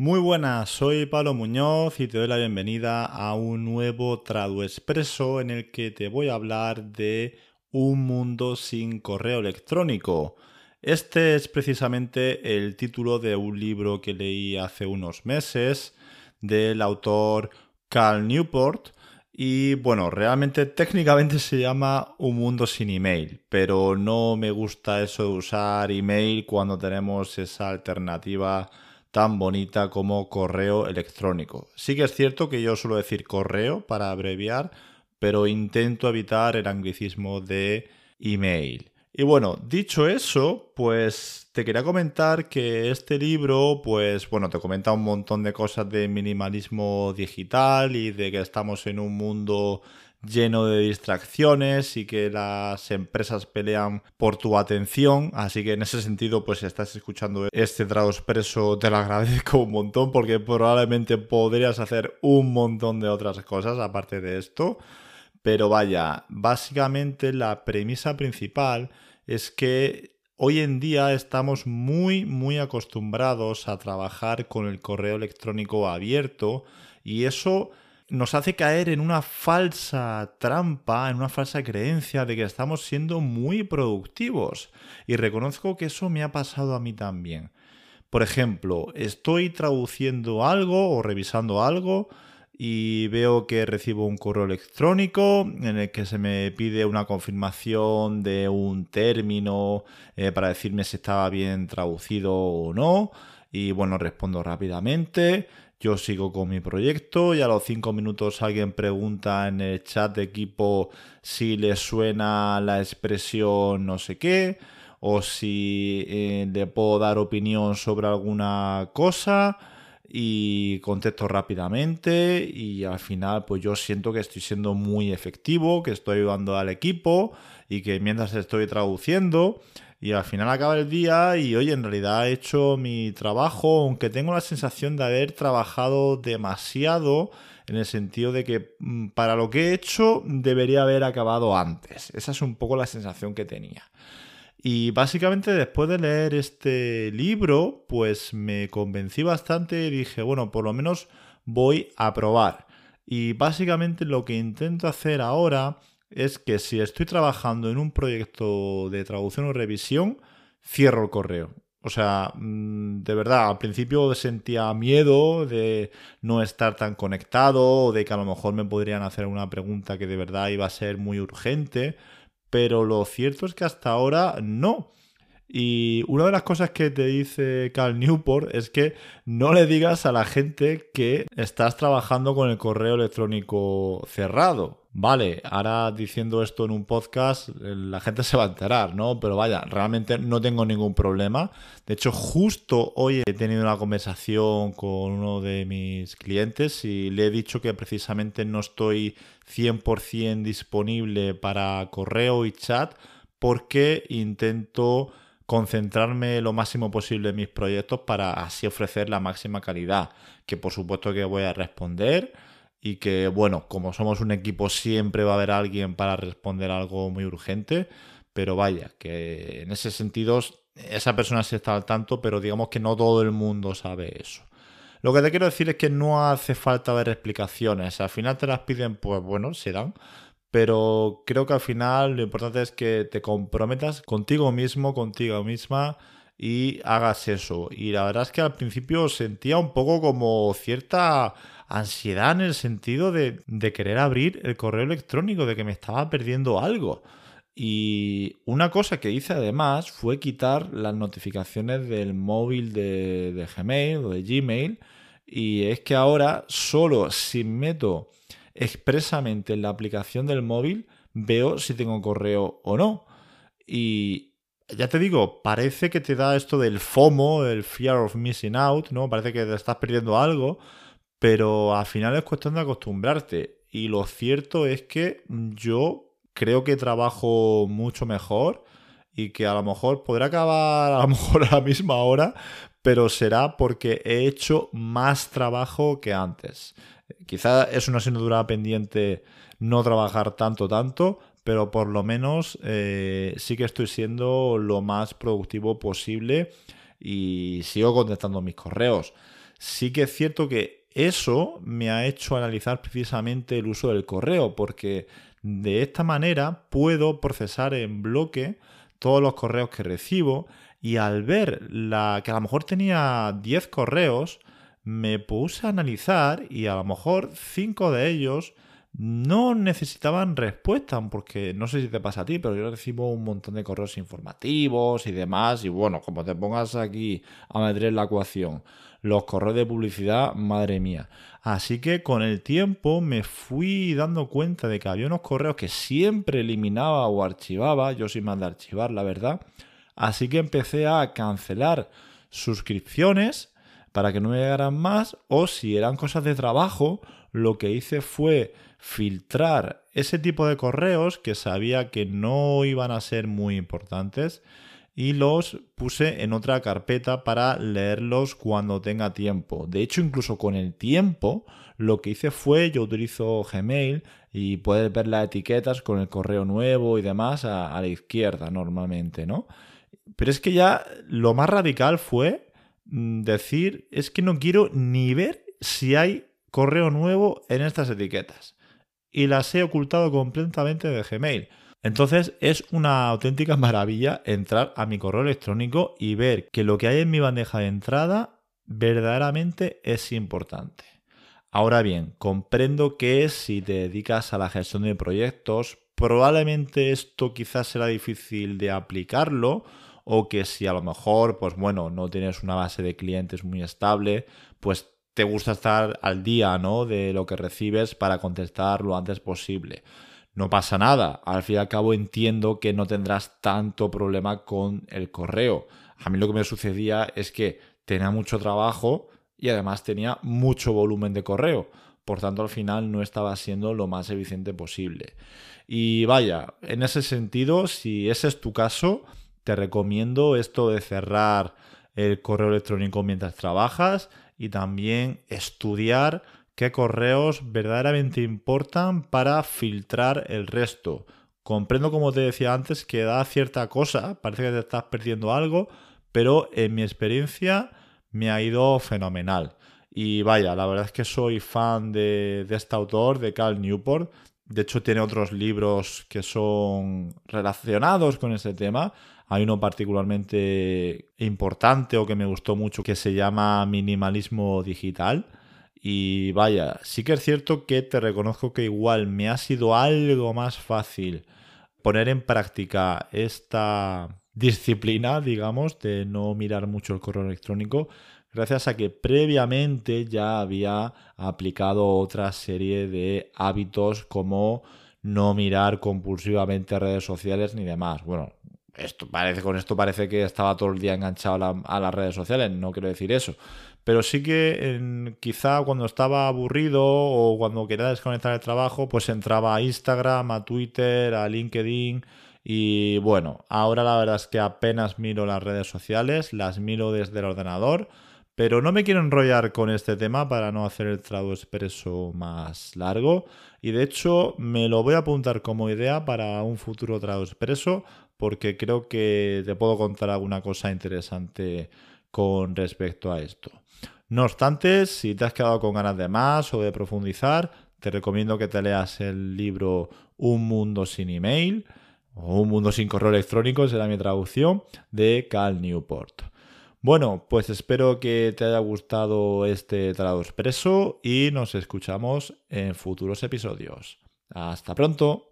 Muy buenas, soy Pablo Muñoz y te doy la bienvenida a un nuevo Tradu Expreso en el que te voy a hablar de un mundo sin correo electrónico. Este es precisamente el título de un libro que leí hace unos meses del autor Carl Newport. Y bueno, realmente técnicamente se llama Un mundo sin email, pero no me gusta eso de usar email cuando tenemos esa alternativa tan bonita como correo electrónico. Sí que es cierto que yo suelo decir correo para abreviar, pero intento evitar el anglicismo de email. Y bueno, dicho eso, pues te quería comentar que este libro, pues bueno, te comenta un montón de cosas de minimalismo digital y de que estamos en un mundo lleno de distracciones y que las empresas pelean por tu atención. Así que en ese sentido, pues si estás escuchando este trago expreso, te lo agradezco un montón porque probablemente podrías hacer un montón de otras cosas aparte de esto. Pero vaya, básicamente la premisa principal es que hoy en día estamos muy, muy acostumbrados a trabajar con el correo electrónico abierto y eso nos hace caer en una falsa trampa, en una falsa creencia de que estamos siendo muy productivos. Y reconozco que eso me ha pasado a mí también. Por ejemplo, estoy traduciendo algo o revisando algo y veo que recibo un correo electrónico en el que se me pide una confirmación de un término eh, para decirme si estaba bien traducido o no. Y bueno, respondo rápidamente. Yo sigo con mi proyecto y a los cinco minutos alguien pregunta en el chat de equipo si le suena la expresión no sé qué o si eh, le puedo dar opinión sobre alguna cosa y contesto rápidamente y al final pues yo siento que estoy siendo muy efectivo, que estoy ayudando al equipo y que mientras estoy traduciendo y al final acaba el día y oye, en realidad he hecho mi trabajo, aunque tengo la sensación de haber trabajado demasiado en el sentido de que mm, para lo que he hecho debería haber acabado antes. Esa es un poco la sensación que tenía. Y básicamente después de leer este libro, pues me convencí bastante y dije, bueno, por lo menos voy a probar. Y básicamente lo que intento hacer ahora es que si estoy trabajando en un proyecto de traducción o revisión, cierro el correo. O sea, mm, de verdad, al principio sentía miedo de no estar tan conectado de que a lo mejor me podrían hacer una pregunta que de verdad iba a ser muy urgente, pero lo cierto es que hasta ahora no. Y una de las cosas que te dice Cal Newport es que no le digas a la gente que estás trabajando con el correo electrónico cerrado. Vale, ahora diciendo esto en un podcast, la gente se va a enterar, ¿no? Pero vaya, realmente no tengo ningún problema. De hecho, justo hoy he tenido una conversación con uno de mis clientes y le he dicho que precisamente no estoy 100% disponible para correo y chat porque intento concentrarme lo máximo posible en mis proyectos para así ofrecer la máxima calidad, que por supuesto que voy a responder y que bueno, como somos un equipo siempre va a haber alguien para responder algo muy urgente, pero vaya, que en ese sentido esa persona sí está al tanto, pero digamos que no todo el mundo sabe eso. Lo que te quiero decir es que no hace falta ver explicaciones, al final te las piden, pues bueno, se dan, pero creo que al final lo importante es que te comprometas contigo mismo, contigo misma y hagas eso. Y la verdad es que al principio sentía un poco como cierta ansiedad en el sentido de, de querer abrir el correo electrónico, de que me estaba perdiendo algo. Y una cosa que hice además fue quitar las notificaciones del móvil de, de Gmail o de Gmail. Y es que ahora solo si meto expresamente en la aplicación del móvil, veo si tengo correo o no. Y ya te digo, parece que te da esto del FOMO, el Fear of Missing Out, ¿no? Parece que te estás perdiendo algo, pero al final es cuestión de acostumbrarte. Y lo cierto es que yo creo que trabajo mucho mejor y que a lo mejor podrá acabar a lo mejor a la misma hora, pero será porque he hecho más trabajo que antes. Quizá es una asignatura pendiente no trabajar tanto, tanto, pero por lo menos eh, sí que estoy siendo lo más productivo posible y sigo contestando mis correos. sí que es cierto que eso me ha hecho analizar precisamente el uso del correo, porque de esta manera puedo procesar en bloque todos los correos que recibo y al ver la, que a lo mejor tenía 10 correos, me puse a analizar y a lo mejor 5 de ellos no necesitaban respuesta, porque no sé si te pasa a ti, pero yo recibo un montón de correos informativos y demás, y bueno, como te pongas aquí a meter en la ecuación los correos de publicidad, madre mía. Así que con el tiempo me fui dando cuenta de que había unos correos que siempre eliminaba o archivaba, yo sin más de archivar, la verdad. Así que empecé a cancelar suscripciones para que no me llegaran más, o si eran cosas de trabajo, lo que hice fue filtrar ese tipo de correos que sabía que no iban a ser muy importantes y los puse en otra carpeta para leerlos cuando tenga tiempo. De hecho, incluso con el tiempo, lo que hice fue, yo utilizo Gmail y puedes ver las etiquetas con el correo nuevo y demás a, a la izquierda normalmente, ¿no? Pero es que ya lo más radical fue decir, es que no quiero ni ver si hay correo nuevo en estas etiquetas y las he ocultado completamente de Gmail. Entonces es una auténtica maravilla entrar a mi correo electrónico y ver que lo que hay en mi bandeja de entrada verdaderamente es importante. Ahora bien, comprendo que si te dedicas a la gestión de proyectos, probablemente esto quizás será difícil de aplicarlo o que si a lo mejor, pues bueno, no tienes una base de clientes muy estable, pues te gusta estar al día, ¿no? De lo que recibes para contestar lo antes posible. No pasa nada. Al fin y al cabo entiendo que no tendrás tanto problema con el correo. A mí lo que me sucedía es que tenía mucho trabajo y además tenía mucho volumen de correo. Por tanto, al final no estaba siendo lo más eficiente posible. Y vaya, en ese sentido, si ese es tu caso, te recomiendo esto de cerrar el correo electrónico mientras trabajas y también estudiar qué correos verdaderamente importan para filtrar el resto. Comprendo, como te decía antes, que da cierta cosa, parece que te estás perdiendo algo, pero en mi experiencia me ha ido fenomenal. Y vaya, la verdad es que soy fan de, este autor, de Cal Newport. De hecho, tiene otros libros que son relacionados con ese tema. Hay uno particularmente importante o que me gustó mucho que se llama Minimalismo Digital. Y vaya, sí que es cierto que te reconozco que igual me ha sido algo más fácil poner en práctica esta disciplina, digamos, de no mirar mucho el correo electrónico, gracias a que previamente ya había aplicado otra serie de hábitos como no mirar compulsivamente redes sociales ni demás. Bueno, esto parece, con esto parece que estaba todo el día enganchado a, las redes sociales, no quiero decir eso. Pero sí que quizá cuando estaba aburrido o cuando quería desconectar el trabajo, pues entraba a Instagram, a Twitter, a LinkedIn. Y bueno, ahora la verdad es que apenas miro las redes sociales, las miro desde el ordenador. Pero no me quiero enrollar con este tema para no hacer el trado expreso más largo. Y de hecho me lo voy a apuntar como idea para un futuro trado expreso porque creo que te puedo contar alguna cosa interesante con respecto a esto. No obstante, si te has quedado con ganas de más o de profundizar, te recomiendo que te leas el libro Un mundo sin email Un mundo sin correo electrónico, será mi traducción, de Cal Newport. Bueno, pues espero que te haya gustado este traductor expreso y nos escuchamos en futuros episodios. Hasta pronto.